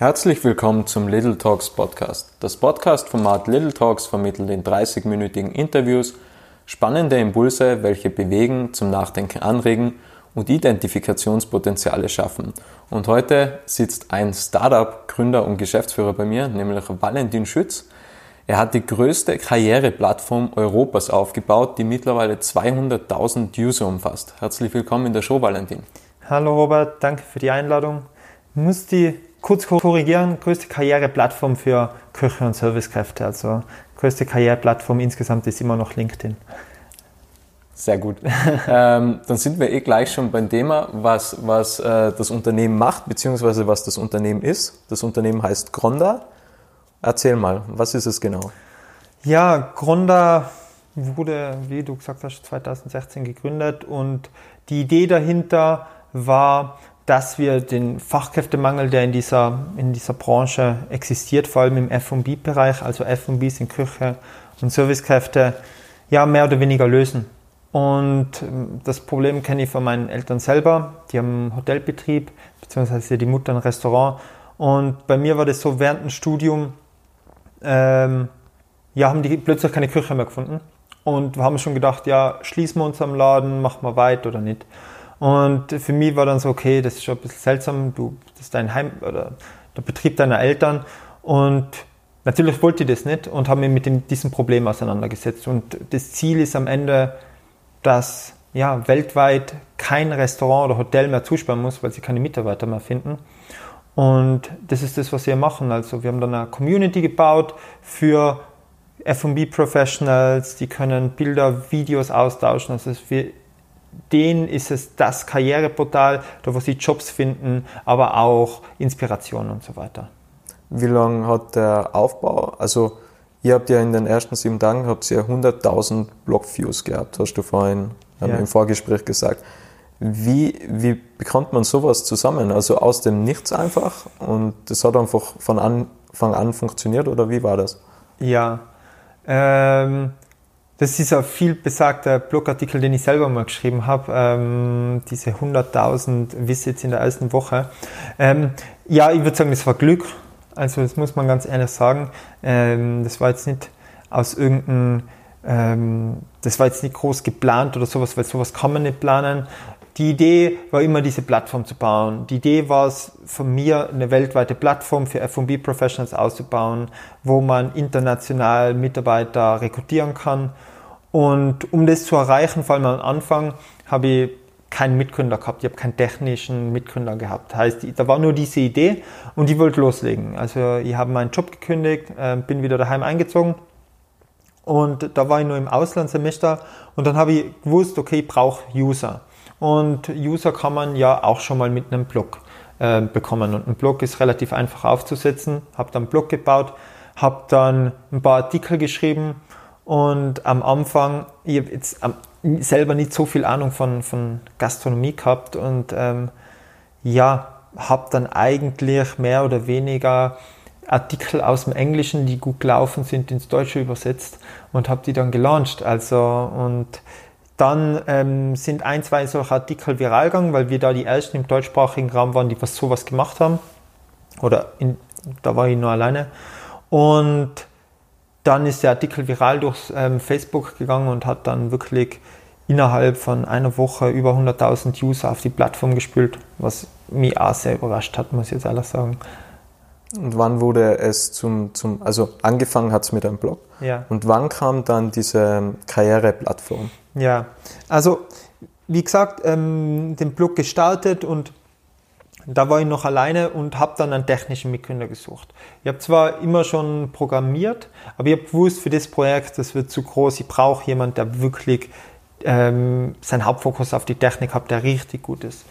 Herzlich willkommen zum Little Talks Podcast. Das Podcast-Format Little Talks vermittelt in 30-minütigen Interviews spannende Impulse, welche bewegen, zum Nachdenken anregen und Identifikationspotenziale schaffen. Und heute sitzt ein Startup-Gründer und Geschäftsführer bei mir, nämlich Valentin Schütz. Er hat die größte Karriereplattform Europas aufgebaut, die mittlerweile 200.000 User umfasst. Herzlich willkommen in der Show, Valentin. Hallo Robert, danke für die Einladung. Ich muss die kurz korrigieren, größte Karriereplattform für Köche und Servicekräfte. Also größte Karriereplattform insgesamt ist immer noch LinkedIn. Sehr gut. ähm, dann sind wir eh gleich schon beim Thema, was, was äh, das Unternehmen macht, beziehungsweise was das Unternehmen ist. Das Unternehmen heißt Gronda. Erzähl mal, was ist es genau? Ja, Gronda wurde, wie du gesagt hast, 2016 gegründet und die Idee dahinter war, dass wir den Fachkräftemangel, der in dieser, in dieser Branche existiert, vor allem im F&B-Bereich, also F&B sind Küche und Servicekräfte, ja, mehr oder weniger lösen. Und ähm, das Problem kenne ich von meinen Eltern selber. Die haben einen Hotelbetrieb, beziehungsweise die Mutter ein Restaurant. Und bei mir war das so, während dem Studium, ähm, ja, haben die plötzlich keine Küche mehr gefunden. Und wir haben schon gedacht, ja, schließen wir uns am Laden, machen wir weit oder nicht. Und für mich war dann so, okay, das ist schon ein bisschen seltsam, du, das ist dein Heim oder der Betrieb deiner Eltern. Und natürlich wollte ich das nicht und habe mich mit dem, diesem Problem auseinandergesetzt. Und das Ziel ist am Ende, dass ja, weltweit kein Restaurant oder Hotel mehr zusperren muss, weil sie keine Mitarbeiter mehr finden. Und das ist das, was wir machen. Also wir haben dann eine Community gebaut für F&B Professionals, die können Bilder, Videos austauschen. Also wir denen ist es das Karriereportal, da wo sie Jobs finden, aber auch Inspiration und so weiter. Wie lange hat der Aufbau, also ihr habt ja in den ersten sieben Tagen habt ihr 100.000 Blogviews gehabt, hast du vorhin ja. im Vorgespräch gesagt. Wie, wie bekommt man sowas zusammen? Also aus dem Nichts einfach und das hat einfach von Anfang an funktioniert oder wie war das? Ja, ähm, das ist ein viel besagter Blogartikel, den ich selber mal geschrieben habe, ähm, diese 100.000 Visits in der ersten Woche. Ähm, ja, ich würde sagen, das war Glück. Also das muss man ganz ehrlich sagen. Ähm, das war jetzt nicht aus irgendeinem, ähm, das war jetzt nicht groß geplant oder sowas, weil sowas kann man nicht planen. Die Idee war immer, diese Plattform zu bauen. Die Idee war es von mir, eine weltweite Plattform für F&B-Professionals auszubauen, wo man international Mitarbeiter rekrutieren kann und um das zu erreichen, vor allem am Anfang, habe ich keinen Mitgründer gehabt. Ich habe keinen technischen Mitgründer gehabt. Heißt, da war nur diese Idee und ich wollte loslegen. Also ich habe meinen Job gekündigt, äh, bin wieder daheim eingezogen und da war ich nur im Auslandssemester und dann habe ich gewusst, okay, ich brauche User. Und User kann man ja auch schon mal mit einem Blog äh, bekommen. Und ein Blog ist relativ einfach aufzusetzen. Habe dann einen Blog gebaut, habe dann ein paar Artikel geschrieben und am Anfang, ich habe jetzt selber nicht so viel Ahnung von, von Gastronomie gehabt und ähm, ja, habe dann eigentlich mehr oder weniger Artikel aus dem Englischen, die gut gelaufen sind, ins Deutsche übersetzt und habe die dann gelauncht. Also und dann ähm, sind ein, zwei solche Artikel viral gegangen, weil wir da die ersten im deutschsprachigen Raum waren, die was sowas gemacht haben. Oder in, da war ich nur alleine. Und dann ist der Artikel viral durch ähm, Facebook gegangen und hat dann wirklich innerhalb von einer Woche über 100.000 User auf die Plattform gespült, was mich auch sehr überrascht hat, muss ich jetzt ehrlich sagen. Und wann wurde es zum, zum also angefangen hat es mit einem Blog? Ja. Und wann kam dann diese Karriereplattform? Ja, also wie gesagt, ähm, den Blog gestartet und da war ich noch alleine und habe dann einen technischen Mitgründer gesucht. Ich habe zwar immer schon programmiert, aber ich habe gewusst, für das Projekt, das wird zu groß, ich brauche jemanden, der wirklich ähm, seinen Hauptfokus auf die Technik hat, der richtig gut ist.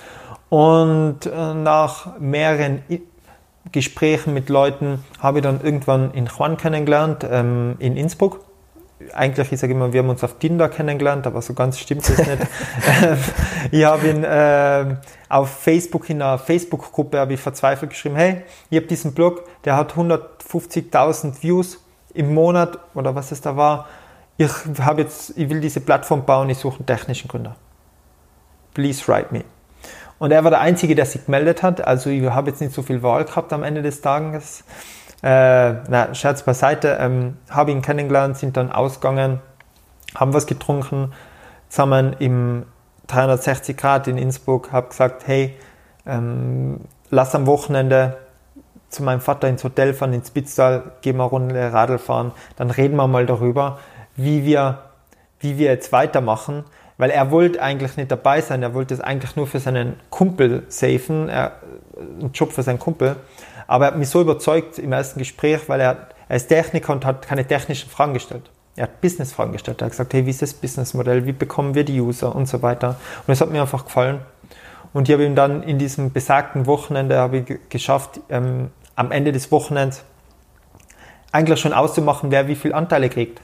Und äh, nach mehreren I Gesprächen mit Leuten habe ich dann irgendwann in Juan kennengelernt, ähm, in Innsbruck eigentlich, ich sage immer, wir haben uns auf Tinder kennengelernt, aber so ganz stimmt das nicht. Ich habe ihn äh, auf Facebook, in einer Facebook-Gruppe, habe ich verzweifelt geschrieben, hey, ich habe diesen Blog, der hat 150.000 Views im Monat oder was es da war. Ich habe jetzt, ich will diese Plattform bauen, ich suche einen technischen Gründer. Please write me. Und er war der Einzige, der sich gemeldet hat. Also ich habe jetzt nicht so viel Wahl gehabt am Ende des Tages. Äh, na, Scherz beiseite. Ähm, habe ihn kennengelernt, sind dann ausgegangen, haben was getrunken, zusammen im 360 Grad in Innsbruck, habe gesagt, hey, ähm, lass am Wochenende zu meinem Vater ins Hotel fahren, ins Spitztal, gehen wir eine Runde Radl fahren, dann reden wir mal darüber, wie wir, wie wir jetzt weitermachen, weil er wollte eigentlich nicht dabei sein, er wollte es eigentlich nur für seinen Kumpel safen, er, einen Job für seinen Kumpel, aber er hat mich so überzeugt im ersten Gespräch, weil er, er ist Techniker und hat keine technischen Fragen gestellt. Er hat Business-Fragen gestellt. Er hat gesagt, hey, wie ist das Businessmodell? Wie bekommen wir die User und so weiter? Und es hat mir einfach gefallen. Und ich habe ihm dann in diesem besagten Wochenende habe ich geschafft, ähm, am Ende des Wochenends eigentlich schon auszumachen, wer wie viel Anteile kriegt.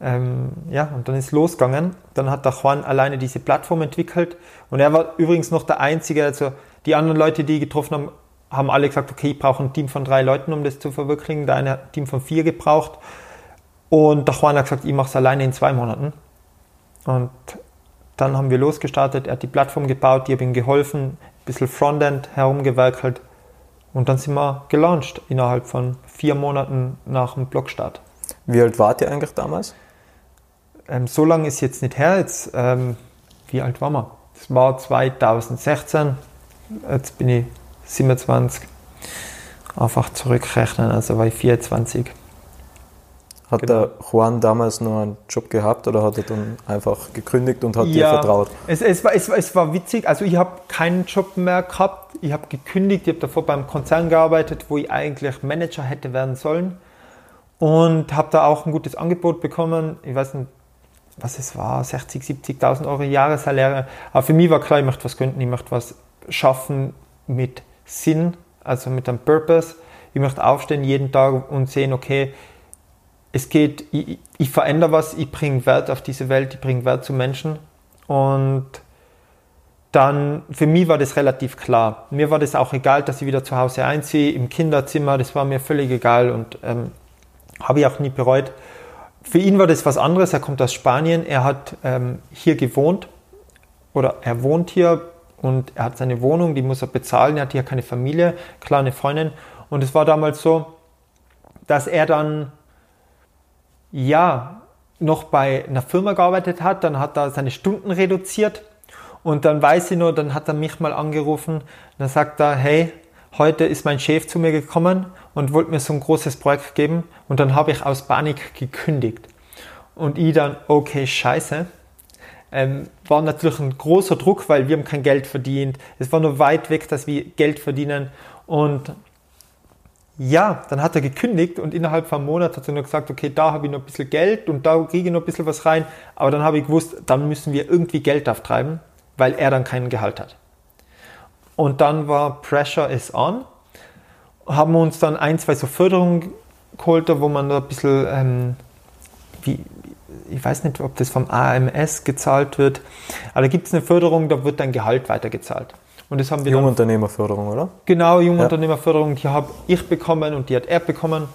Ähm, ja, und dann ist losgegangen. Dann hat der Juan alleine diese Plattform entwickelt. Und er war übrigens noch der Einzige, also die anderen Leute, die getroffen haben, haben alle gesagt, okay, ich brauche ein Team von drei Leuten, um das zu verwirklichen. Der eine hat ein Team von vier gebraucht. Und der Juan hat gesagt, ich mache es alleine in zwei Monaten. Und dann haben wir losgestartet. Er hat die Plattform gebaut, ich habe ihm geholfen, ein bisschen Frontend herumgewerkelt. Und dann sind wir gelauncht innerhalb von vier Monaten nach dem Blogstart. Wie alt wart ihr eigentlich damals? Ähm, so lange ist jetzt nicht her. Jetzt, ähm, wie alt waren wir? Das war 2016. Jetzt bin ich 27. Einfach zurückrechnen, also ich 24. Hat genau. der Juan damals noch einen Job gehabt oder hat er dann einfach gekündigt und hat ja, dir vertraut? Es, es, war, es, es war witzig. Also ich habe keinen Job mehr gehabt. Ich habe gekündigt. Ich habe davor beim Konzern gearbeitet, wo ich eigentlich Manager hätte werden sollen. Und habe da auch ein gutes Angebot bekommen. Ich weiß nicht, was es war, 60, 70.000 Euro Jahressalär. Aber für mich war klar, ich möchte was gründen, ich möchte was schaffen mit Sinn, also mit einem Purpose. Ich möchte aufstehen jeden Tag und sehen, okay, es geht, ich, ich verändere was, ich bringe Wert auf diese Welt, ich bringe Wert zu Menschen. Und dann, für mich war das relativ klar. Mir war das auch egal, dass ich wieder zu Hause einziehe, im Kinderzimmer, das war mir völlig egal und ähm, habe ich auch nie bereut. Für ihn war das was anderes, er kommt aus Spanien, er hat ähm, hier gewohnt oder er wohnt hier und er hat seine Wohnung, die muss er bezahlen, er hat hier keine Familie, klar eine Freundin. Und es war damals so, dass er dann ja noch bei einer Firma gearbeitet hat, dann hat er seine Stunden reduziert und dann weiß ich nur, dann hat er mich mal angerufen, dann sagt er, hey, heute ist mein Chef zu mir gekommen und wollte mir so ein großes Projekt geben und dann habe ich aus Panik gekündigt. Und ich dann, okay, scheiße. Ähm, war natürlich ein großer Druck, weil wir haben kein Geld verdient. Es war nur weit weg, dass wir Geld verdienen. Und ja, dann hat er gekündigt und innerhalb von einem Monat hat er nur gesagt, okay, da habe ich noch ein bisschen Geld und da kriege ich noch ein bisschen was rein. Aber dann habe ich gewusst, dann müssen wir irgendwie Geld auftreiben, weil er dann keinen Gehalt hat. Und dann war Pressure is on. Haben wir uns dann ein, zwei so Förderungen geholt, wo man da ein bisschen, ähm, wie, ich weiß nicht, ob das vom AMS gezahlt wird, aber da gibt es eine Förderung, da wird dein Gehalt weitergezahlt. Und das haben wir Jungunternehmerförderung, oder? Genau, Jungunternehmerförderung, die habe ich bekommen und die hat er bekommen.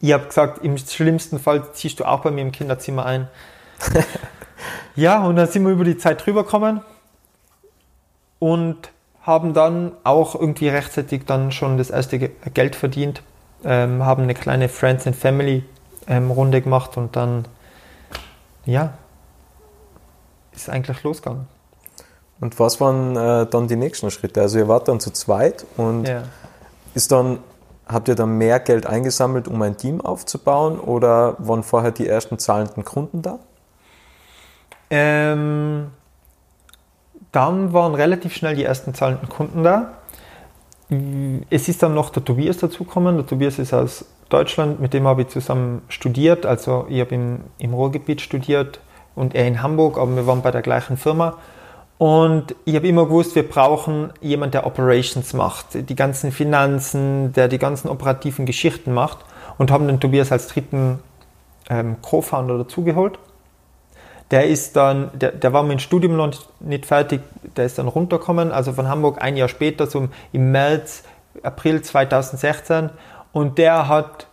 Ich habe gesagt, im schlimmsten Fall ziehst du auch bei mir im Kinderzimmer ein. ja, und dann sind wir über die Zeit drüber gekommen und haben dann auch irgendwie rechtzeitig dann schon das erste Geld verdient, ähm, haben eine kleine Friends and Family ähm, Runde gemacht und dann, ja, ist eigentlich losgegangen. Und was waren äh, dann die nächsten Schritte? Also ihr wart dann zu zweit und ja. ist dann, habt ihr dann mehr Geld eingesammelt, um ein Team aufzubauen oder waren vorher die ersten zahlenden Kunden da? Ähm, dann waren relativ schnell die ersten zahlenden Kunden da. Es ist dann noch der Tobias dazugekommen. Der Tobias ist aus Deutschland, mit dem habe ich zusammen studiert. Also ich habe im, im Ruhrgebiet studiert und er in Hamburg, aber wir waren bei der gleichen Firma. Und ich habe immer gewusst, wir brauchen jemanden, der Operations macht, die ganzen Finanzen, der die ganzen operativen Geschichten macht und haben den Tobias als dritten ähm, Co-Founder dazugeholt. Der ist dann, der, der war mit dem Studium noch nicht fertig, der ist dann runtergekommen, also von Hamburg ein Jahr später, so im März, April 2016 und der hat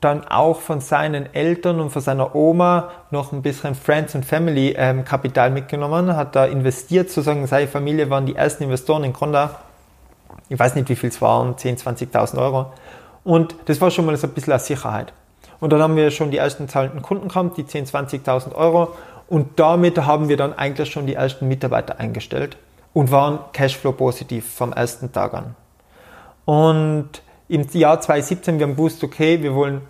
dann auch von seinen Eltern und von seiner Oma noch ein bisschen Friends and Family ähm, Kapital mitgenommen, hat da investiert, sozusagen seine Familie waren die ersten Investoren in Conda. Ich weiß nicht, wie viel es waren, 10, 20.000 Euro. Und das war schon mal so ein bisschen eine Sicherheit. Und dann haben wir schon die ersten zahlenden Kunden gehabt, die 10, 20.000 Euro. Und damit haben wir dann eigentlich schon die ersten Mitarbeiter eingestellt und waren Cashflow positiv vom ersten Tag an. Und im Jahr 2017, wir haben gewusst, okay, wir wollen,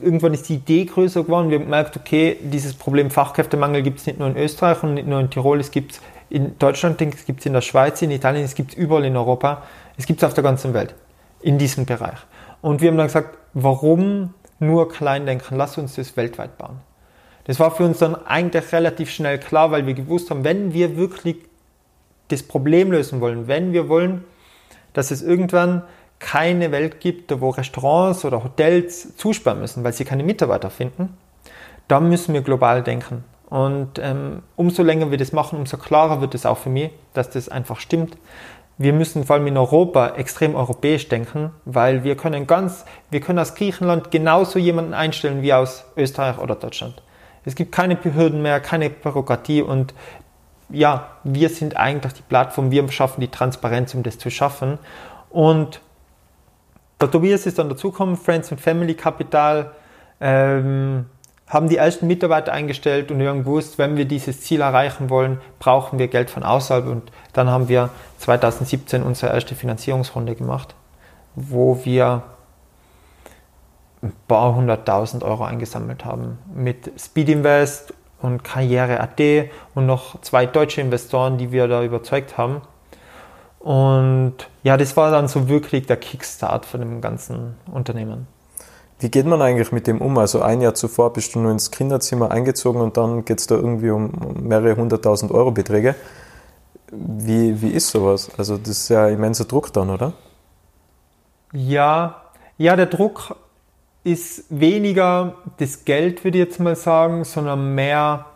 irgendwann ist die Idee größer geworden, wir haben gemerkt, okay, dieses Problem Fachkräftemangel gibt es nicht nur in Österreich und nicht nur in Tirol, es gibt es in Deutschland, es gibt es in der Schweiz, in Italien, es gibt es überall in Europa, es gibt es auf der ganzen Welt, in diesem Bereich. Und wir haben dann gesagt, warum nur klein denken, lass uns das weltweit bauen. Das war für uns dann eigentlich relativ schnell klar, weil wir gewusst haben, wenn wir wirklich das Problem lösen wollen, wenn wir wollen, dass es irgendwann keine Welt gibt, wo Restaurants oder Hotels zusperren müssen, weil sie keine Mitarbeiter finden, dann müssen wir global denken. Und ähm, umso länger wir das machen, umso klarer wird es auch für mich, dass das einfach stimmt wir müssen vor allem in Europa extrem europäisch denken, weil wir können ganz, wir können aus Griechenland genauso jemanden einstellen wie aus Österreich oder Deutschland. Es gibt keine Behörden mehr, keine Bürokratie und ja, wir sind eigentlich die Plattform, wir schaffen die Transparenz, um das zu schaffen. Und der Tobias ist dann dazugekommen, Friends and Family Kapital, ähm, haben die ersten Mitarbeiter eingestellt und wir haben gewusst, wenn wir dieses Ziel erreichen wollen, brauchen wir Geld von außerhalb. Und dann haben wir 2017 unsere erste Finanzierungsrunde gemacht, wo wir ein paar hunderttausend Euro eingesammelt haben mit Speed Invest und Karriere.at und noch zwei deutsche Investoren, die wir da überzeugt haben. Und ja, das war dann so wirklich der Kickstart von dem ganzen Unternehmen. Wie geht man eigentlich mit dem um? Also ein Jahr zuvor bist du nur ins Kinderzimmer eingezogen und dann geht es da irgendwie um mehrere hunderttausend Euro Beträge. Wie, wie ist sowas? Also das ist ja immenser Druck dann, oder? Ja, ja, der Druck ist weniger das Geld, würde ich jetzt mal sagen, sondern mehr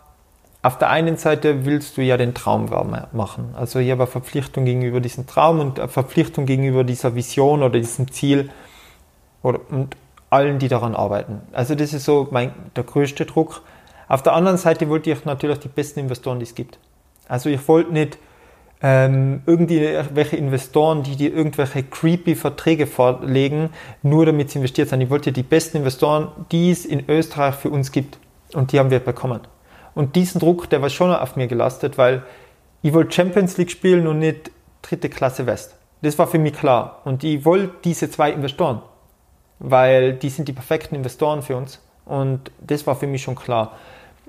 auf der einen Seite willst du ja den Traum machen. Also ich habe eine Verpflichtung gegenüber diesem Traum und eine Verpflichtung gegenüber dieser Vision oder diesem Ziel. Oder, und allen, die daran arbeiten. Also das ist so mein, der größte Druck. Auf der anderen Seite wollte ich natürlich die besten Investoren, die es gibt. Also ich wollte nicht ähm, irgendwelche Investoren, die dir irgendwelche creepy Verträge vorlegen, nur damit sie investiert sind. Ich wollte die besten Investoren, die es in Österreich für uns gibt. Und die haben wir bekommen. Und diesen Druck, der war schon auf mir gelastet, weil ich wollte Champions League spielen und nicht dritte Klasse West. Das war für mich klar. Und ich wollte diese zwei Investoren weil die sind die perfekten Investoren für uns. Und das war für mich schon klar.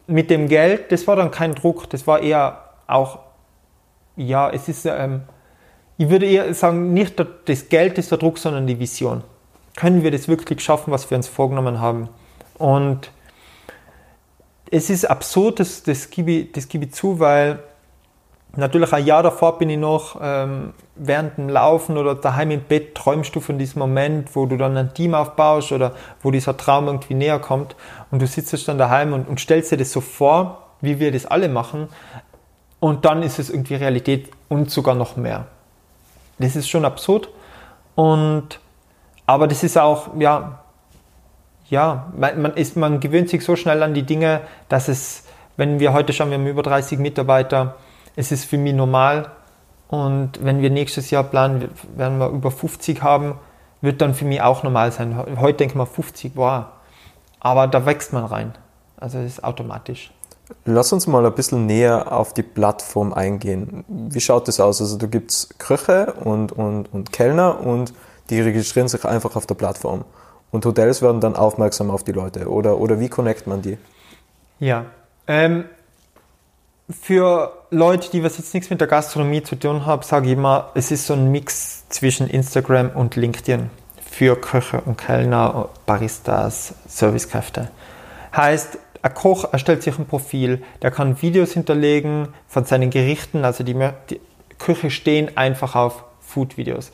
Mit dem Geld, das war dann kein Druck, das war eher auch, ja, es ist, ähm, ich würde eher sagen, nicht das Geld ist der Druck, sondern die Vision. Können wir das wirklich schaffen, was wir uns vorgenommen haben? Und es ist absurd, das, das, gebe, ich, das gebe ich zu, weil Natürlich ein Jahr davor bin ich noch ähm, während dem Laufen oder daheim im Bett träumst du von diesem Moment, wo du dann ein Team aufbaust oder wo dieser Traum irgendwie näher kommt und du sitzt dann daheim und, und stellst dir das so vor, wie wir das alle machen und dann ist es irgendwie Realität und sogar noch mehr. Das ist schon absurd und aber das ist auch, ja, ja, man, man, ist, man gewöhnt sich so schnell an die Dinge, dass es, wenn wir heute schauen, wir haben über 30 Mitarbeiter, es ist für mich normal. Und wenn wir nächstes Jahr planen, werden wir über 50 haben, wird dann für mich auch normal sein. Heute denke ich mal 50, wow. Aber da wächst man rein. Also das ist automatisch. Lass uns mal ein bisschen näher auf die Plattform eingehen. Wie schaut das aus? Also du gibst Köche und, und, und Kellner und die registrieren sich einfach auf der Plattform. Und Hotels werden dann aufmerksam auf die Leute. Oder, oder wie connect man die? Ja, ähm, für Leute, die was jetzt nichts mit der Gastronomie zu tun haben, sage ich immer, es ist so ein Mix zwischen Instagram und LinkedIn für Köche und Kellner, Baristas, Servicekräfte. Heißt, ein Koch erstellt sich ein Profil, der kann Videos hinterlegen von seinen Gerichten, also die, die Küche stehen einfach auf Food-Videos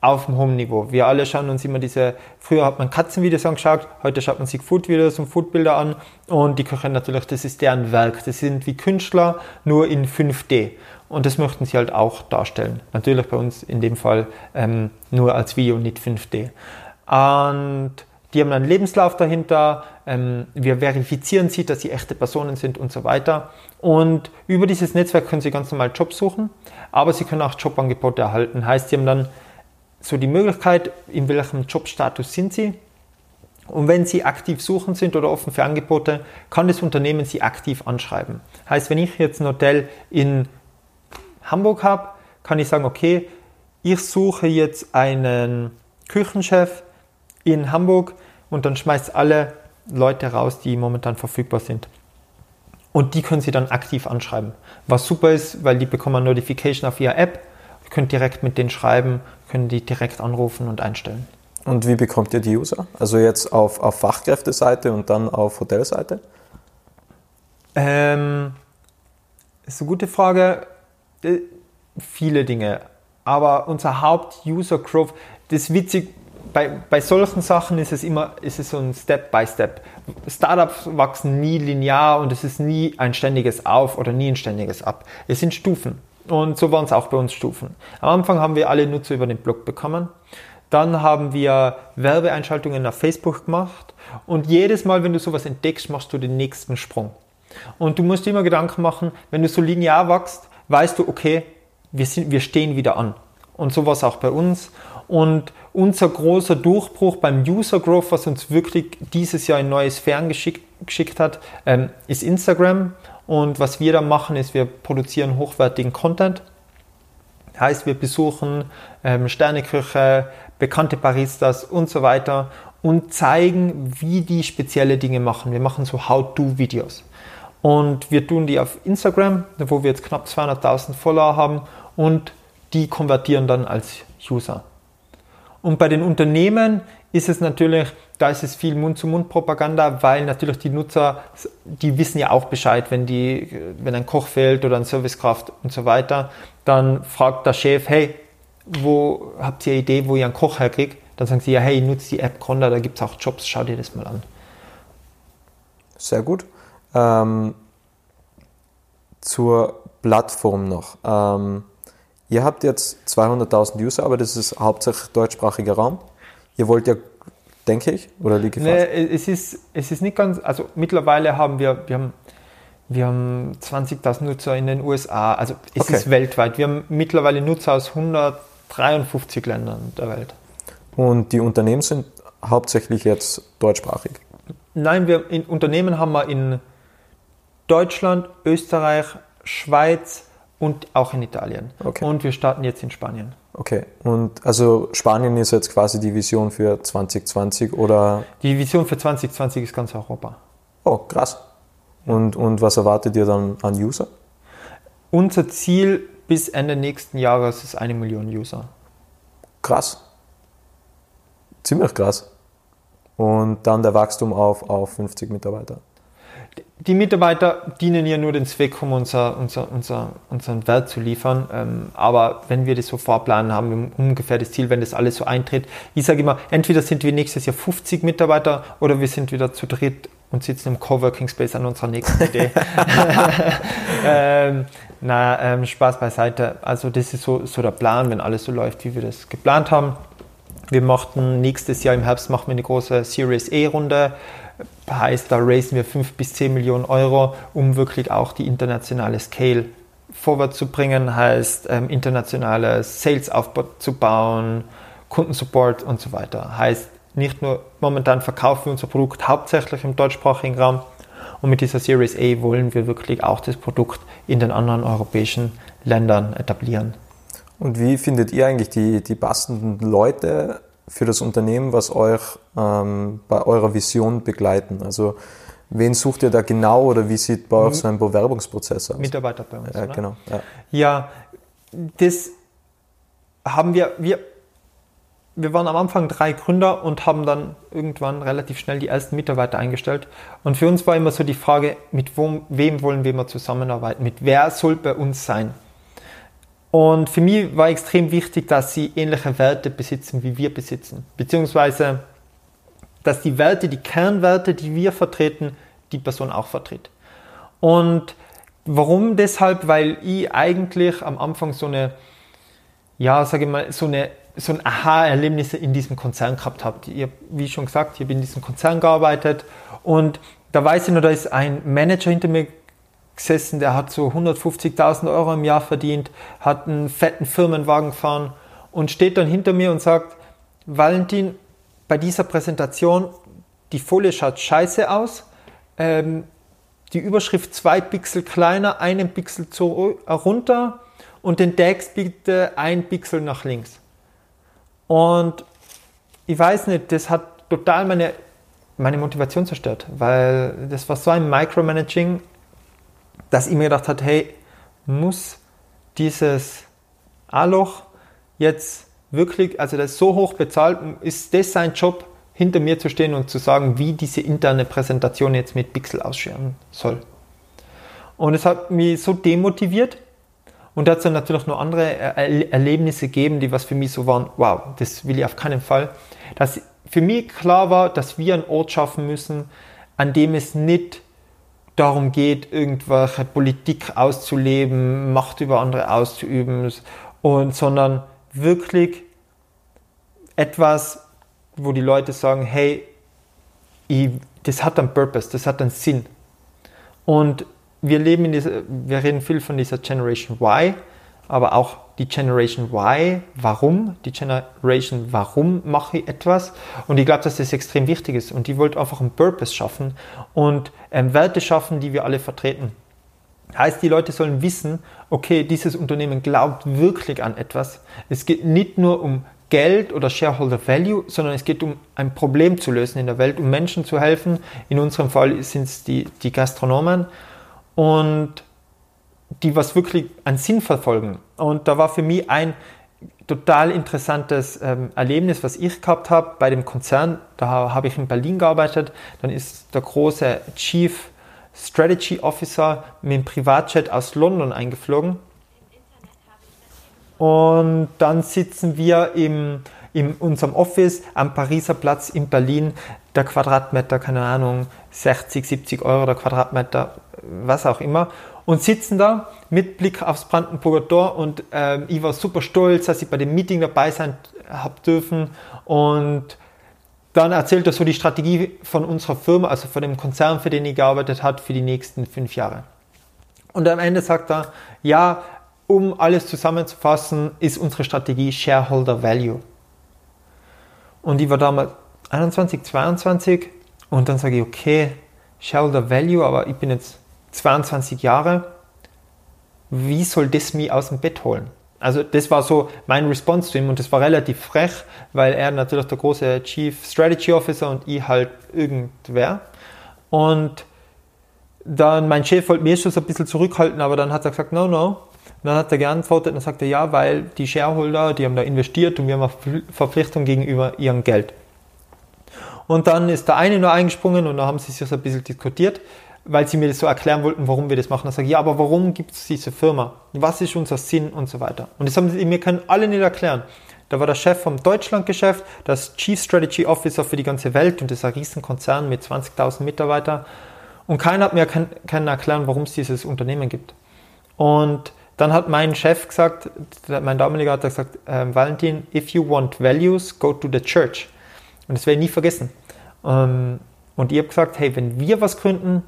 auf dem hohen Niveau. Wir alle schauen uns immer diese, früher hat man Katzenvideos angeschaut, heute schaut man sich Foodvideos und Foodbilder an und die Köche natürlich, das ist deren Werk. Das sind wie Künstler, nur in 5D. Und das möchten sie halt auch darstellen. Natürlich bei uns in dem Fall ähm, nur als Video, nicht 5D. Und Die haben einen Lebenslauf dahinter, ähm, wir verifizieren sie, dass sie echte Personen sind und so weiter. Und über dieses Netzwerk können sie ganz normal Jobs suchen, aber sie können auch Jobangebote erhalten. Heißt, sie haben dann so die Möglichkeit, in welchem Jobstatus sind sie. Und wenn Sie aktiv suchen sind oder offen für Angebote, kann das Unternehmen Sie aktiv anschreiben. Heißt, wenn ich jetzt ein Hotel in Hamburg habe, kann ich sagen, okay, ich suche jetzt einen Küchenchef in Hamburg und dann schmeißt alle Leute raus, die momentan verfügbar sind. Und die können Sie dann aktiv anschreiben. Was super ist, weil die bekommen eine Notification auf Ihrer App, ihr könnt direkt mit denen schreiben, können die direkt anrufen und einstellen. Und wie bekommt ihr die User? Also jetzt auf, auf Fachkräfteseite und dann auf Hotelseite? Ähm, ist eine gute Frage. Äh, viele Dinge. Aber unser Haupt-User-Growth, das ist witzig, bei, bei solchen Sachen ist es immer ist es so ein Step-by-Step. Step. Startups wachsen nie linear und es ist nie ein ständiges Auf oder nie ein ständiges Ab. Es sind Stufen. Und so waren es auch bei uns Stufen. Am Anfang haben wir alle Nutzer über den Blog bekommen. Dann haben wir Werbeeinschaltungen auf Facebook gemacht. Und jedes Mal, wenn du sowas entdeckst, machst du den nächsten Sprung. Und du musst dir immer Gedanken machen, wenn du so linear wachst, weißt du, okay, wir, sind, wir stehen wieder an. Und so war es auch bei uns. Und unser großer Durchbruch beim User Growth, was uns wirklich dieses Jahr in neue Sphären geschickt, geschickt hat, ähm, ist Instagram. Und was wir da machen, ist, wir produzieren hochwertigen Content. Heißt, wir besuchen ähm, Sterneküche, bekannte Baristas und so weiter und zeigen, wie die spezielle Dinge machen. Wir machen so How-To-Videos. Und wir tun die auf Instagram, wo wir jetzt knapp 200.000 Follower haben und die konvertieren dann als User. Und bei den Unternehmen ist es natürlich, da ist es viel Mund-zu-Mund-Propaganda, weil natürlich die Nutzer, die wissen ja auch Bescheid, wenn, die, wenn ein Koch fehlt oder ein Servicekraft und so weiter, dann fragt der Chef, hey, wo habt ihr eine Idee, wo ihr einen Koch herkriegt? Dann sagen sie ja, hey, nutzt die App Conda, da gibt es auch Jobs, schau dir das mal an. Sehr gut. Ähm, zur Plattform noch. Ähm, ihr habt jetzt 200.000 User, aber das ist hauptsächlich deutschsprachiger Raum. Ihr wollt ja, denke ich, oder liege ich nee, es ist, es ist nicht ganz, also mittlerweile haben wir, wir haben, wir haben 20.000 Nutzer in den USA, also es okay. ist weltweit. Wir haben mittlerweile Nutzer aus 153 Ländern der Welt. Und die Unternehmen sind hauptsächlich jetzt deutschsprachig? Nein, wir in Unternehmen haben wir in Deutschland, Österreich, Schweiz und auch in Italien. Okay. Und wir starten jetzt in Spanien. Okay, und also Spanien ist jetzt quasi die Vision für 2020 oder? Die Vision für 2020 ist ganz Europa. Oh, krass. Und, und was erwartet ihr dann an User? Unser Ziel bis Ende nächsten Jahres ist eine Million User. Krass. Ziemlich krass. Und dann der Wachstum auf, auf 50 Mitarbeiter die Mitarbeiter dienen ja nur den Zweck, um unser, unser, unser, unseren Wert zu liefern. Ähm, aber wenn wir das so vorplanen, haben wir ungefähr das Ziel, wenn das alles so eintritt. Ich sage immer, entweder sind wir nächstes Jahr 50 Mitarbeiter oder wir sind wieder zu dritt und sitzen im Coworking Space an unserer nächsten Idee. ähm, na, ähm, Spaß beiseite. Also das ist so, so der Plan, wenn alles so läuft, wie wir das geplant haben. Wir machten nächstes Jahr im Herbst machen wir eine große Series E-Runde heißt, da raisen wir 5 bis 10 Millionen Euro, um wirklich auch die internationale Scale vorwärts zu bringen, heißt ähm, internationale Sales aufzubauen, Kundensupport und so weiter. Heißt, nicht nur momentan verkaufen wir unser Produkt hauptsächlich im deutschsprachigen Raum und mit dieser Series A wollen wir wirklich auch das Produkt in den anderen europäischen Ländern etablieren. Und wie findet ihr eigentlich die, die passenden Leute für das Unternehmen, was euch ähm, bei eurer Vision begleiten? Also wen sucht ihr da genau oder wie sieht bei euch so ein Bewerbungsprozess aus? Mitarbeiter bei uns. Ja, oder? genau. Ja. ja, das haben wir, wir, wir waren am Anfang drei Gründer und haben dann irgendwann relativ schnell die ersten Mitarbeiter eingestellt. Und für uns war immer so die Frage, mit wem, wem wollen wir mal zusammenarbeiten? Mit wer soll bei uns sein? Und für mich war extrem wichtig, dass sie ähnliche Werte besitzen, wie wir besitzen. Beziehungsweise, dass die Werte, die Kernwerte, die wir vertreten, die Person auch vertritt. Und warum deshalb? Weil ich eigentlich am Anfang so eine, ja, sage ich mal, so eine, so ein Aha-Erlebnis in diesem Konzern gehabt habe. Ich wie schon gesagt, ich habe in diesem Konzern gearbeitet und da weiß ich nur, da ist ein Manager hinter mir gesessen, der hat so 150.000 Euro im Jahr verdient, hat einen fetten Firmenwagen gefahren und steht dann hinter mir und sagt, Valentin, bei dieser Präsentation, die Folie schaut scheiße aus, ähm, die Überschrift zwei Pixel kleiner, einen Pixel äh, runter und den Text bitte ein Pixel nach links. Und ich weiß nicht, das hat total meine, meine Motivation zerstört, weil das war so ein Micromanaging, dass ich mir gedacht habe, hey, muss dieses A-Loch jetzt wirklich, also das ist so hoch bezahlt, ist das sein Job, hinter mir zu stehen und zu sagen, wie diese interne Präsentation jetzt mit Pixel ausschauen soll. Und es hat mich so demotiviert und da hat es dann natürlich noch andere Erlebnisse gegeben, die was für mich so waren, wow, das will ich auf keinen Fall. Dass für mich klar war, dass wir einen Ort schaffen müssen, an dem es nicht darum geht, irgendwelche Politik auszuleben, Macht über andere auszuüben, und, sondern wirklich etwas, wo die Leute sagen, hey, ich, das hat einen Purpose, das hat einen Sinn. Und wir leben in dieser, wir reden viel von dieser Generation Y, aber auch die Generation Y, warum, die Generation, warum mache ich etwas? Und ich glaube, dass das extrem wichtig ist. Und die wollte einfach einen Purpose schaffen und ähm, Werte schaffen, die wir alle vertreten. Heißt, die Leute sollen wissen, okay, dieses Unternehmen glaubt wirklich an etwas. Es geht nicht nur um Geld oder Shareholder Value, sondern es geht um ein Problem zu lösen in der Welt, um Menschen zu helfen. In unserem Fall sind es die, die Gastronomen und die was wirklich einen Sinn verfolgen. Und da war für mich ein total interessantes ähm, Erlebnis, was ich gehabt habe bei dem Konzern. Da habe ich in Berlin gearbeitet. Dann ist der große Chief Strategy Officer mit dem Privatjet aus London eingeflogen und dann sitzen wir im, in unserem Office am Pariser Platz in Berlin. Der Quadratmeter, keine Ahnung, 60, 70 Euro der Quadratmeter, was auch immer. Und sitzen da mit Blick aufs Brandenburger Tor. Und äh, ich war super stolz, dass ich bei dem Meeting dabei sein habe dürfen. Und dann erzählt er so die Strategie von unserer Firma, also von dem Konzern, für den ich gearbeitet habe, für die nächsten fünf Jahre. Und am Ende sagt er, ja, um alles zusammenzufassen, ist unsere Strategie Shareholder Value. Und ich war damals 21, 22 und dann sage ich, okay, Shareholder Value, aber ich bin jetzt 22 Jahre, wie soll das mich aus dem Bett holen? Also das war so mein Response zu ihm und das war relativ frech, weil er natürlich der große Chief Strategy Officer und ich halt irgendwer. Und dann mein Chef wollte mir schon so ein bisschen zurückhalten, aber dann hat er gesagt, no, no, und dann hat er geantwortet und sagte, ja, weil die Shareholder, die haben da investiert und wir haben eine Verpflichtung gegenüber ihrem Geld. Und dann ist der eine nur eingesprungen und da haben sie sich so ein bisschen diskutiert, weil sie mir das so erklären wollten, warum wir das machen. Dann sage ich, ja, aber warum gibt es diese Firma? Was ist unser Sinn und so weiter? Und das haben sie mir können alle nicht erklären. Da war der Chef vom Deutschlandgeschäft, das Chief Strategy Officer für die ganze Welt und das ist ein Riesenkonzern mit 20.000 Mitarbeitern. Und keiner hat mir können erklären, warum es dieses Unternehmen gibt. Und dann hat mein Chef gesagt, mein damaliger hat gesagt, ähm, Valentin, if you want values, go to the church. Und das werde ich nie vergessen. Ähm, und ich habe gesagt, hey, wenn wir was gründen,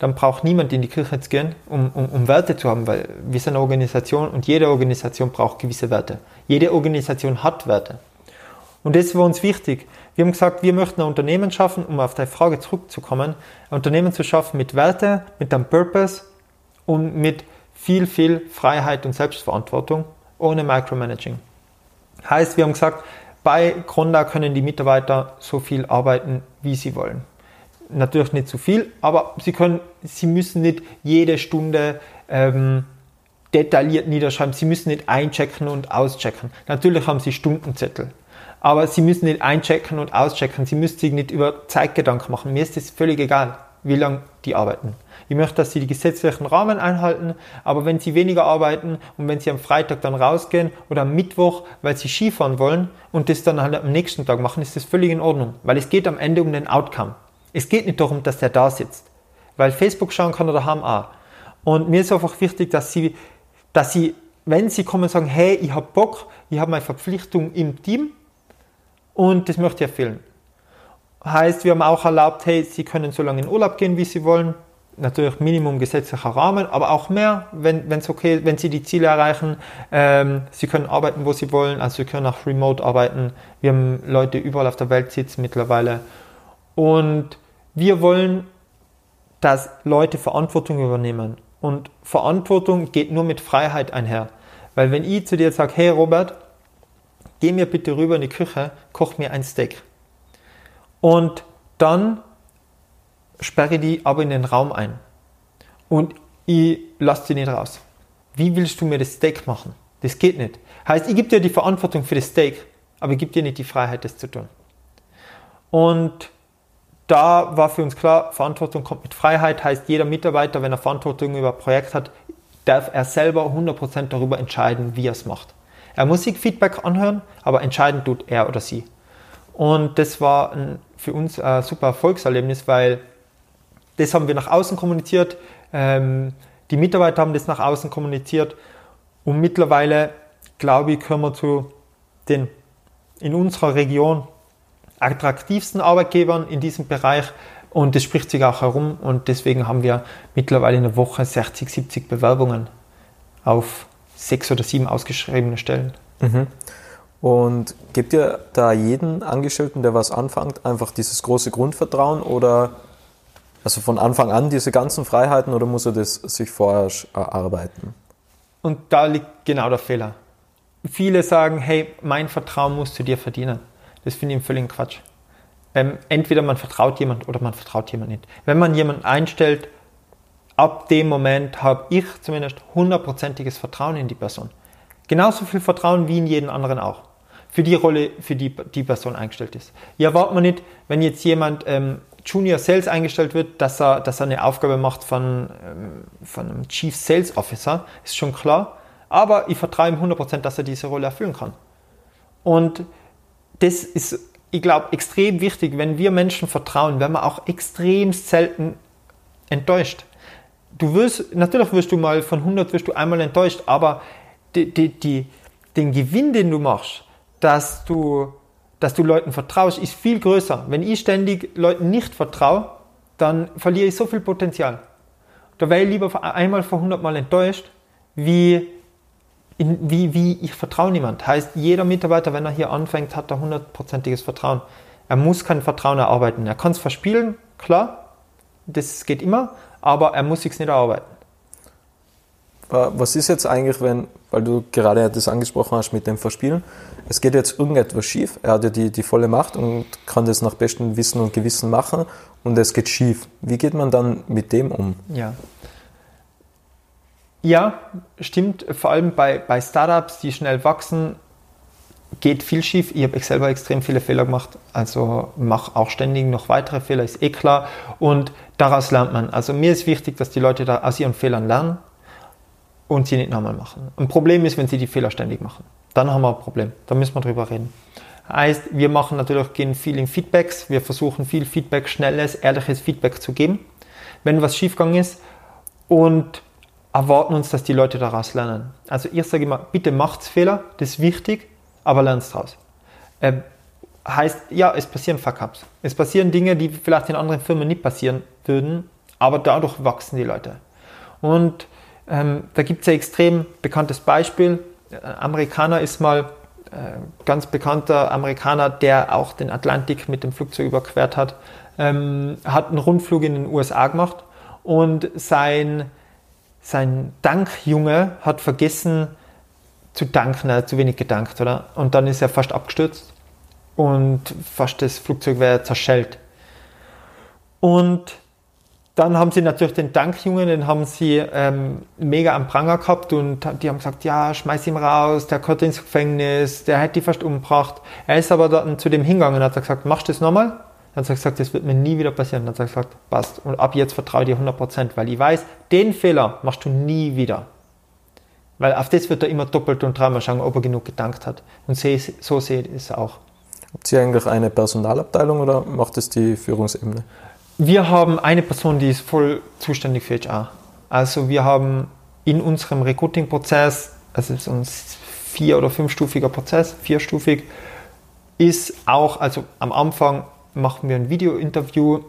dann braucht niemand in die Kirche zu gehen, um, um, um, Werte zu haben, weil wir sind eine Organisation und jede Organisation braucht gewisse Werte. Jede Organisation hat Werte. Und das war uns wichtig. Wir haben gesagt, wir möchten ein Unternehmen schaffen, um auf deine Frage zurückzukommen, ein Unternehmen zu schaffen mit Werte, mit einem Purpose und mit viel, viel Freiheit und Selbstverantwortung ohne Micromanaging. Heißt, wir haben gesagt, bei Gronda können die Mitarbeiter so viel arbeiten, wie sie wollen. Natürlich nicht zu viel, aber sie, können, sie müssen nicht jede Stunde ähm, detailliert niederschreiben. Sie müssen nicht einchecken und auschecken. Natürlich haben sie Stundenzettel. Aber sie müssen nicht einchecken und auschecken. Sie müssen sich nicht über Zeitgedanken machen. Mir ist es völlig egal, wie lange die arbeiten. Ich möchte, dass sie die gesetzlichen Rahmen einhalten, aber wenn sie weniger arbeiten und wenn sie am Freitag dann rausgehen oder am Mittwoch, weil sie Skifahren wollen und das dann halt am nächsten Tag machen, ist das völlig in Ordnung, weil es geht am Ende um den Outcome. Es geht nicht darum, dass der da sitzt, weil Facebook schauen kann oder haben auch. Und mir ist einfach wichtig, dass sie, dass sie wenn sie kommen sagen, hey, ich habe Bock, ich habe meine Verpflichtung im Team und das möchte ich erfüllen. Heißt, wir haben auch erlaubt, hey, sie können so lange in Urlaub gehen, wie sie wollen. Natürlich Minimum gesetzlicher Rahmen, aber auch mehr, wenn es okay, wenn sie die Ziele erreichen. Ähm, sie können arbeiten, wo sie wollen, also sie können auch remote arbeiten. Wir haben Leute überall auf der Welt sitzen mittlerweile. Und wir wollen, dass Leute Verantwortung übernehmen. Und Verantwortung geht nur mit Freiheit einher. Weil wenn ich zu dir sage, hey Robert, geh mir bitte rüber in die Küche, koch mir ein Steak. Und dann sperre die aber in den Raum ein. Und ich lasse sie nicht raus. Wie willst du mir das Steak machen? Das geht nicht. Heißt, ich gebe dir die Verantwortung für das Steak, aber ich gebe dir nicht die Freiheit, das zu tun. Und da war für uns klar, Verantwortung kommt mit Freiheit, heißt jeder Mitarbeiter, wenn er Verantwortung über ein Projekt hat, darf er selber 100% darüber entscheiden, wie er es macht. Er muss sich Feedback anhören, aber entscheiden tut er oder sie. Und das war ein, für uns ein super Erfolgserlebnis, weil das haben wir nach außen kommuniziert, ähm, die Mitarbeiter haben das nach außen kommuniziert und mittlerweile, glaube ich, können wir zu den in unserer Region attraktivsten Arbeitgebern in diesem Bereich und das spricht sich auch herum und deswegen haben wir mittlerweile in der Woche 60, 70 Bewerbungen auf sechs oder sieben ausgeschriebene Stellen. Mhm. Und gibt ihr da jeden Angestellten, der was anfängt, einfach dieses große Grundvertrauen oder also von Anfang an diese ganzen Freiheiten oder muss er das sich vorher erarbeiten? Und da liegt genau der Fehler. Viele sagen, hey, mein Vertrauen musst du dir verdienen. Das finde ich völlig Quatsch. Ähm, entweder man vertraut jemand oder man vertraut jemand nicht. Wenn man jemanden einstellt, ab dem Moment habe ich zumindest hundertprozentiges Vertrauen in die Person. Genauso viel Vertrauen wie in jeden anderen auch. Für die Rolle, für die die Person eingestellt ist. Ja, erwartet man nicht, wenn jetzt jemand ähm, Junior Sales eingestellt wird, dass er, dass er eine Aufgabe macht von, ähm, von einem Chief Sales Officer, ist schon klar. Aber ich vertraue ihm 100%, dass er diese Rolle erfüllen kann. Und das ist, ich glaube, extrem wichtig. Wenn wir Menschen vertrauen, werden wir auch extrem selten enttäuscht. Du wirst, natürlich wirst du mal von 100 wirst du einmal enttäuscht, aber die, die, die, den Gewinn, den du machst, dass du, dass du Leuten vertraust, ist viel größer. Wenn ich ständig Leuten nicht vertraue, dann verliere ich so viel Potenzial. Da wäre ich lieber einmal vor 100 Mal enttäuscht, wie in, wie, wie ich vertraue niemand. Heißt, jeder Mitarbeiter, wenn er hier anfängt, hat er hundertprozentiges Vertrauen. Er muss kein Vertrauen erarbeiten. Er kann es verspielen, klar, das geht immer, aber er muss sich nicht erarbeiten. Was ist jetzt eigentlich, wenn, weil du gerade das angesprochen hast mit dem Verspielen, es geht jetzt irgendetwas schief, er hat ja die, die volle Macht und kann das nach bestem Wissen und Gewissen machen und es geht schief. Wie geht man dann mit dem um? Ja, ja, stimmt. Vor allem bei, bei Startups, die schnell wachsen, geht viel schief. Ich habe selber extrem viele Fehler gemacht, also mache auch ständig noch weitere Fehler, ist eh klar. Und daraus lernt man. Also mir ist wichtig, dass die Leute da aus ihren Fehlern lernen und sie nicht nochmal machen. Ein Problem ist, wenn sie die Fehler ständig machen. Dann haben wir ein Problem. Da müssen wir drüber reden. Heißt, wir machen natürlich gehen viel in Feedbacks. Wir versuchen viel Feedback, schnelles, ehrliches Feedback zu geben, wenn was schiefgegangen ist. Und erwarten uns, dass die Leute daraus lernen. Also ich sage immer, bitte macht's Fehler, das ist wichtig, aber lernt daraus. Ähm, heißt, ja, es passieren Fuck-Ups. Es passieren Dinge, die vielleicht in anderen Firmen nicht passieren würden, aber dadurch wachsen die Leute. Und ähm, da gibt es ein extrem bekanntes Beispiel. Ein Amerikaner ist mal, äh, ganz bekannter Amerikaner, der auch den Atlantik mit dem Flugzeug überquert hat, ähm, hat einen Rundflug in den USA gemacht und sein sein Dankjunge hat vergessen zu danken, er hat zu wenig gedankt, oder? Und dann ist er fast abgestürzt und fast das Flugzeug wäre zerschellt. Und dann haben sie natürlich den Dankjungen, den haben sie ähm, mega am Pranger gehabt und die haben gesagt, ja, schmeiß ihn raus, der gehört ins Gefängnis, der hätte die fast umgebracht. Er ist aber dann zu dem hingegangen und hat gesagt, machst du das nochmal? Dann hat er gesagt, das wird mir nie wieder passieren. Dann hat er gesagt, passt. Und ab jetzt vertraue ich dir 100%, weil ich weiß, den Fehler machst du nie wieder. Weil auf das wird er immer doppelt und dreimal schauen, ob er genug gedankt hat. Und so sehe ich es auch. Habt ihr eigentlich eine Personalabteilung oder macht es die Führungsebene? Wir haben eine Person, die ist voll zuständig für HR. Also wir haben in unserem Recruiting-Prozess also so ein vier- oder fünfstufiger Prozess, vierstufig, ist auch, also am Anfang machen wir ein Video-Interview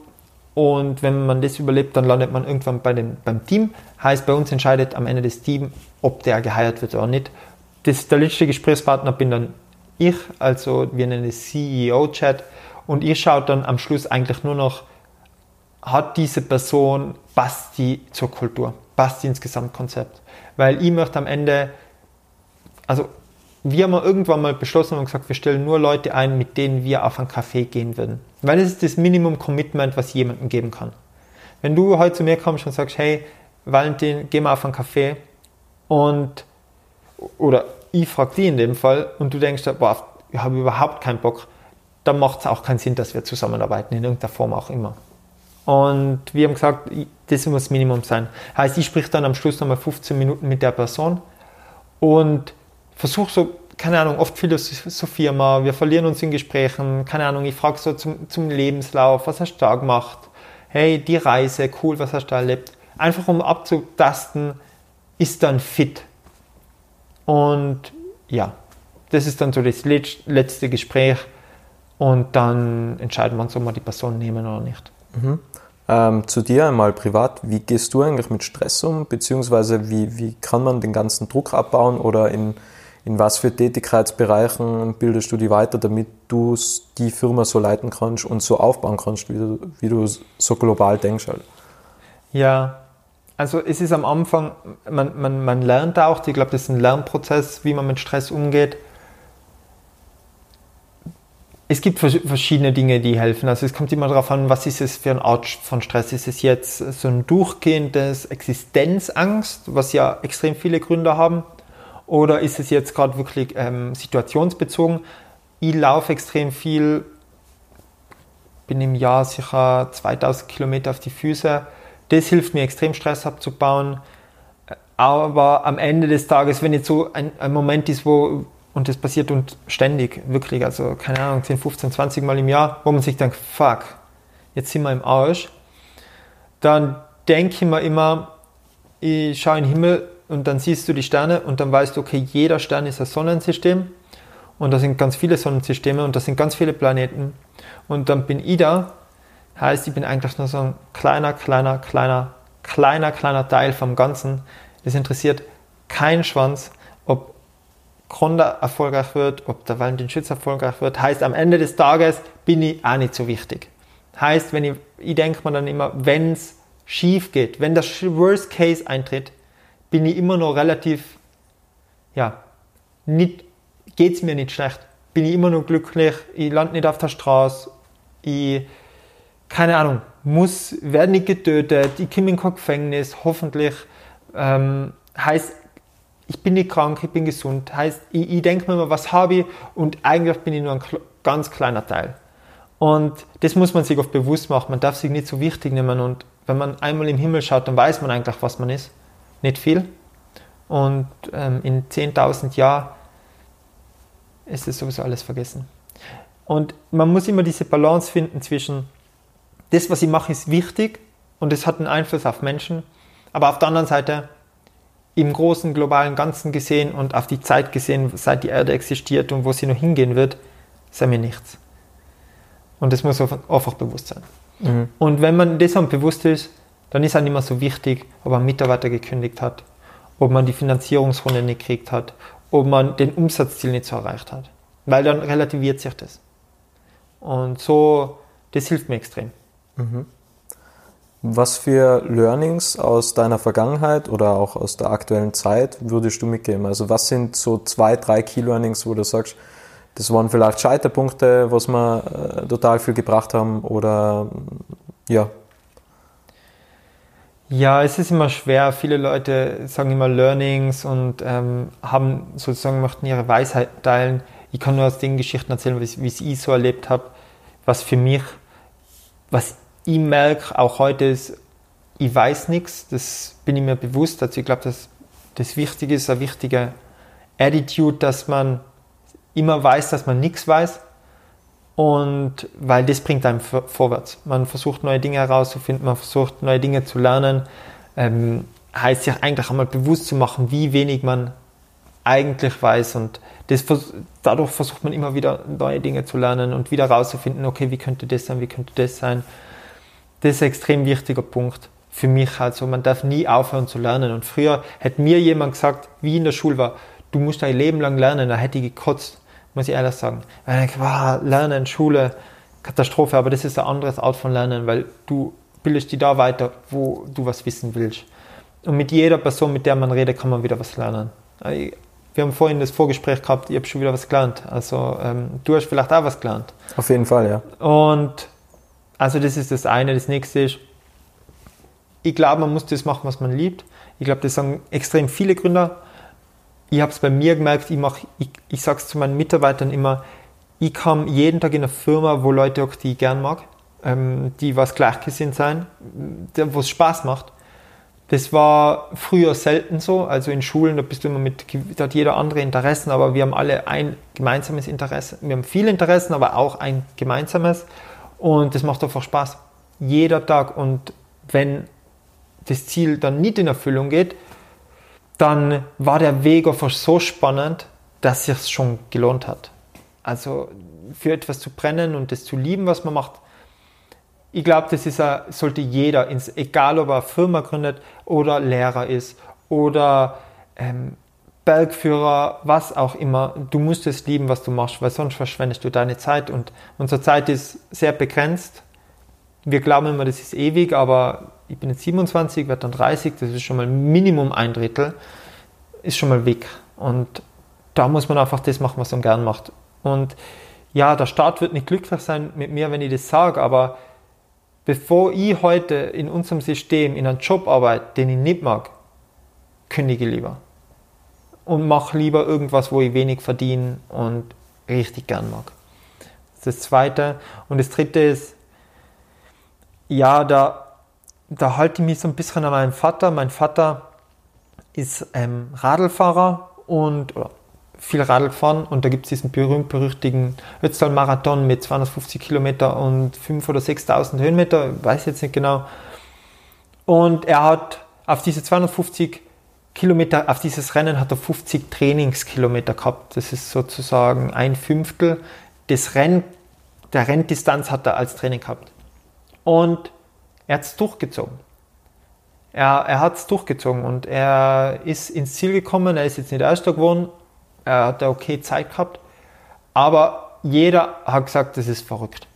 und wenn man das überlebt, dann landet man irgendwann bei den, beim Team. Heißt, bei uns entscheidet am Ende das Team, ob der geheiert wird oder nicht. Das, der letzte Gesprächspartner bin dann ich, also wir nennen es CEO-Chat und ihr schaut dann am Schluss eigentlich nur noch, hat diese Person, passt die zur Kultur, passt die ins Gesamtkonzept. Weil ich möchte am Ende, also wir haben irgendwann mal beschlossen und gesagt, wir stellen nur Leute ein, mit denen wir auf einen Café gehen würden. Weil es ist das Minimum Commitment, was jemandem geben kann. Wenn du heute zu mir kommst und sagst, hey, Valentin, geh mal auf einen Café und, oder ich frage dich in dem Fall und du denkst, boah, ich habe überhaupt keinen Bock, dann macht es auch keinen Sinn, dass wir zusammenarbeiten, in irgendeiner Form auch immer. Und wir haben gesagt, das muss das Minimum sein. Heißt, ich sprich dann am Schluss nochmal 15 Minuten mit der Person und versuche so, keine Ahnung, oft philosophieren wir, wir verlieren uns in Gesprächen, keine Ahnung, ich frage so zum, zum Lebenslauf, was hast du da gemacht? Hey, die Reise, cool, was hast du da erlebt? Einfach um abzutasten, ist dann fit. Und ja, das ist dann so das letzte Gespräch und dann entscheiden wir uns, ob wir die Person nehmen oder nicht. Mhm. Ähm, zu dir einmal privat, wie gehst du eigentlich mit Stress um, beziehungsweise wie, wie kann man den ganzen Druck abbauen oder in, in was für Tätigkeitsbereichen bildest du die weiter, damit du die Firma so leiten kannst und so aufbauen kannst, wie du, wie du so global denkst halt? Ja, also es ist am Anfang, man, man, man lernt auch, ich glaube, das ist ein Lernprozess, wie man mit Stress umgeht es gibt verschiedene Dinge, die helfen. Also es kommt immer darauf an, was ist es für eine Art von Stress. Ist es jetzt so ein durchgehendes Existenzangst, was ja extrem viele Gründe haben, oder ist es jetzt gerade wirklich ähm, situationsbezogen? Ich laufe extrem viel, bin im Jahr sicher 2000 Kilometer auf die Füße. Das hilft mir extrem Stress abzubauen. Aber am Ende des Tages, wenn jetzt so ein, ein Moment ist, wo und das passiert und ständig, wirklich, also keine Ahnung, 10, 15, 20 Mal im Jahr, wo man sich denkt, fuck, jetzt sind wir im Arsch. Dann denke ich mir immer, ich schaue in den Himmel und dann siehst du die Sterne und dann weißt du, okay, jeder Stern ist ein Sonnensystem und da sind ganz viele Sonnensysteme und da sind ganz viele Planeten. Und dann bin ich da, heißt, ich bin eigentlich nur so ein kleiner, kleiner, kleiner, kleiner, kleiner Teil vom Ganzen. Das interessiert keinen Schwanz, ob Gronda erfolgreich wird, ob der Valentin Schütz erfolgreich wird, heißt am Ende des Tages bin ich auch nicht so wichtig. Heißt, wenn ich, ich denke mir dann immer, wenn es schief geht, wenn der Worst Case eintritt, bin ich immer noch relativ, ja, nicht, geht's mir nicht schlecht. Bin ich immer noch glücklich, ich lande nicht auf der Straße, ich, keine Ahnung, muss, werde nicht getötet, ich komme in kein Gefängnis, hoffentlich. Ähm, heißt, ich bin nicht krank, ich bin gesund. Heißt, ich, ich denke mir immer, was habe ich und eigentlich bin ich nur ein ganz kleiner Teil. Und das muss man sich oft bewusst machen. Man darf sich nicht so wichtig nehmen. Und wenn man einmal im Himmel schaut, dann weiß man eigentlich, was man ist. Nicht viel. Und ähm, in 10.000 Jahren ist es sowieso alles vergessen. Und man muss immer diese Balance finden zwischen, das, was ich mache, ist wichtig und es hat einen Einfluss auf Menschen. Aber auf der anderen Seite im großen globalen Ganzen gesehen und auf die Zeit gesehen, seit die Erde existiert und wo sie noch hingehen wird, sei mir nichts. Und das muss einfach bewusst sein. Mhm. Und wenn man das bewusst ist, dann ist es nicht mehr so wichtig, ob man Mitarbeiter gekündigt hat, ob man die Finanzierungsrunde nicht gekriegt hat, ob man den Umsatzziel nicht so erreicht hat. Weil dann relativiert sich das. Und so, das hilft mir extrem. Mhm. Was für Learnings aus deiner Vergangenheit oder auch aus der aktuellen Zeit würdest du mitgeben? Also was sind so zwei, drei Key Learnings, wo du sagst, das waren vielleicht Scheiterpunkte, was wir äh, total viel gebracht haben oder ja. Ja, es ist immer schwer. Viele Leute sagen immer Learnings und ähm, haben sozusagen möchten ihre Weisheit teilen. Ich kann nur aus den Geschichten erzählen, wie ich so erlebt habe, was für mich, was ich merke auch heute, ist, ich weiß nichts, das bin ich mir bewusst. Also ich glaube, dass das Wichtige ist, eine wichtige Attitude, dass man immer weiß, dass man nichts weiß. Und weil das bringt einem vorwärts. Man versucht neue Dinge herauszufinden, man versucht neue Dinge zu lernen. Ähm, heißt sich eigentlich einmal bewusst zu machen, wie wenig man eigentlich weiß und das, dadurch versucht man immer wieder neue Dinge zu lernen und wieder rauszufinden, okay, wie könnte das sein, wie könnte das sein. Das ist ein extrem wichtiger Punkt für mich. Also man darf nie aufhören zu lernen. Und früher hätte mir jemand gesagt, wie in der Schule war, du musst dein Leben lang lernen, da hätte ich gekotzt, muss ich ehrlich sagen. ich denke, wow, Lernen, Schule, Katastrophe, aber das ist eine andere Art von Lernen, weil du bildest dich da weiter, wo du was wissen willst. Und mit jeder Person, mit der man redet, kann man wieder was lernen. Wir haben vorhin das Vorgespräch gehabt, ich habe schon wieder was gelernt. Also ähm, du hast vielleicht auch was gelernt. Auf jeden Fall, ja. Und also das ist das eine. Das nächste ist, ich glaube, man muss das machen, was man liebt. Ich glaube, das sagen extrem viele Gründer. Ich habe es bei mir gemerkt, ich, ich, ich sage es zu meinen Mitarbeitern immer, ich komme jeden Tag in eine Firma, wo Leute auch die ich gern mag, ähm, die was gleichgesinnt sein, wo es Spaß macht. Das war früher selten so. Also in Schulen, da bist du immer mit, da hat jeder andere Interessen, aber wir haben alle ein gemeinsames Interesse. Wir haben viele Interessen, aber auch ein gemeinsames. Und das macht einfach Spaß. Jeder Tag. Und wenn das Ziel dann nicht in Erfüllung geht, dann war der Weg einfach so spannend, dass es sich schon gelohnt hat. Also für etwas zu brennen und das zu lieben, was man macht, ich glaube, das ist sollte jeder, egal ob er eine Firma gründet oder Lehrer ist oder ähm, Bergführer, was auch immer, du musst es lieben, was du machst, weil sonst verschwendest du deine Zeit und unsere Zeit ist sehr begrenzt. Wir glauben immer, das ist ewig, aber ich bin jetzt 27, werde dann 30, das ist schon mal Minimum ein Drittel, ist schon mal weg. Und da muss man einfach das machen, was man gern macht. Und ja, der Staat wird nicht glücklich sein mit mir, wenn ich das sage, aber bevor ich heute in unserem System in einen Job arbeite, den ich nicht mag, kündige lieber. Und mache lieber irgendwas, wo ich wenig verdiene und richtig gern mag. Das ist das Zweite. Und das Dritte ist, ja, da, da halte ich mich so ein bisschen an meinen Vater. Mein Vater ist ähm, Radlfahrer und viel Radl gefahren und da gibt es diesen berühmt-berüchtigen Ötztal-Marathon mit 250 Kilometer und 5.000 oder 6.000 Höhenmeter, weiß jetzt nicht genau. Und er hat auf diese 250 Kilometer, auf dieses Rennen hat er 50 Trainingskilometer gehabt. Das ist sozusagen ein Fünftel des Renn, der Renndistanz hat er als Training gehabt. Und er hat es durchgezogen. Er, er hat es durchgezogen und er ist ins Ziel gekommen. Er ist jetzt nicht Erster geworden, er hat eine okay Zeit gehabt. Aber jeder hat gesagt, das ist verrückt.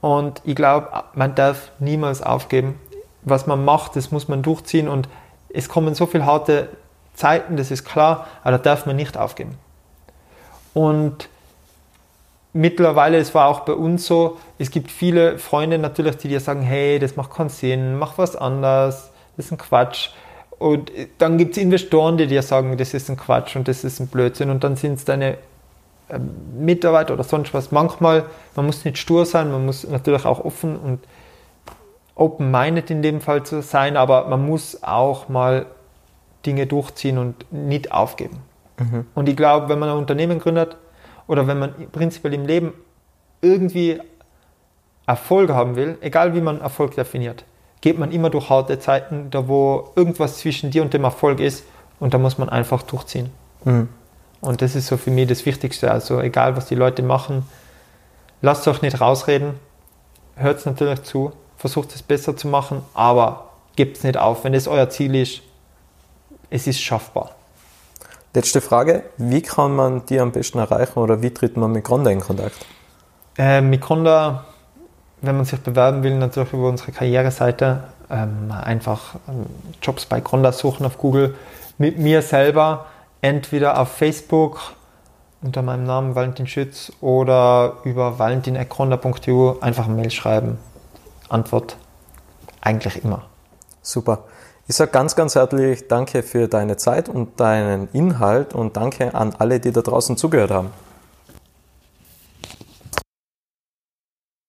Und ich glaube, man darf niemals aufgeben. Was man macht, das muss man durchziehen. Und es kommen so viele harte Zeiten, das ist klar, aber da darf man nicht aufgeben. Und mittlerweile, es war auch bei uns so, es gibt viele Freunde natürlich, die dir sagen, hey, das macht keinen Sinn, mach was anderes, das ist ein Quatsch. Und dann gibt es Investoren, die dir sagen, das ist ein Quatsch und das ist ein Blödsinn. Und dann sind es deine ähm, Mitarbeiter oder sonst was. Manchmal, man muss nicht stur sein, man muss natürlich auch offen und open-minded in dem Fall zu sein, aber man muss auch mal Dinge durchziehen und nicht aufgeben. Mhm. Und ich glaube, wenn man ein Unternehmen gründet oder wenn man prinzipiell im Leben irgendwie Erfolg haben will, egal wie man Erfolg definiert, geht man immer durch harte Zeiten, da wo irgendwas zwischen dir und dem Erfolg ist und da muss man einfach durchziehen. Mhm. Und das ist so für mich das Wichtigste. Also egal, was die Leute machen, lasst euch nicht rausreden, hört es natürlich zu, versucht es besser zu machen, aber gebt es nicht auf. Wenn es euer Ziel ist, es ist schaffbar. Letzte Frage, wie kann man die am besten erreichen oder wie tritt man mit Gronda in Kontakt? Äh, mit Gronda wenn man sich bewerben will, natürlich über unsere Karriereseite ähm, einfach ähm, Jobs bei Gronda suchen auf Google. Mit mir selber entweder auf Facebook unter meinem Namen Valentin Schütz oder über valentin.gronda.eu einfach eine Mail schreiben. Antwort eigentlich immer. Super. Ich sage ganz, ganz herzlich Danke für deine Zeit und deinen Inhalt und danke an alle, die da draußen zugehört haben.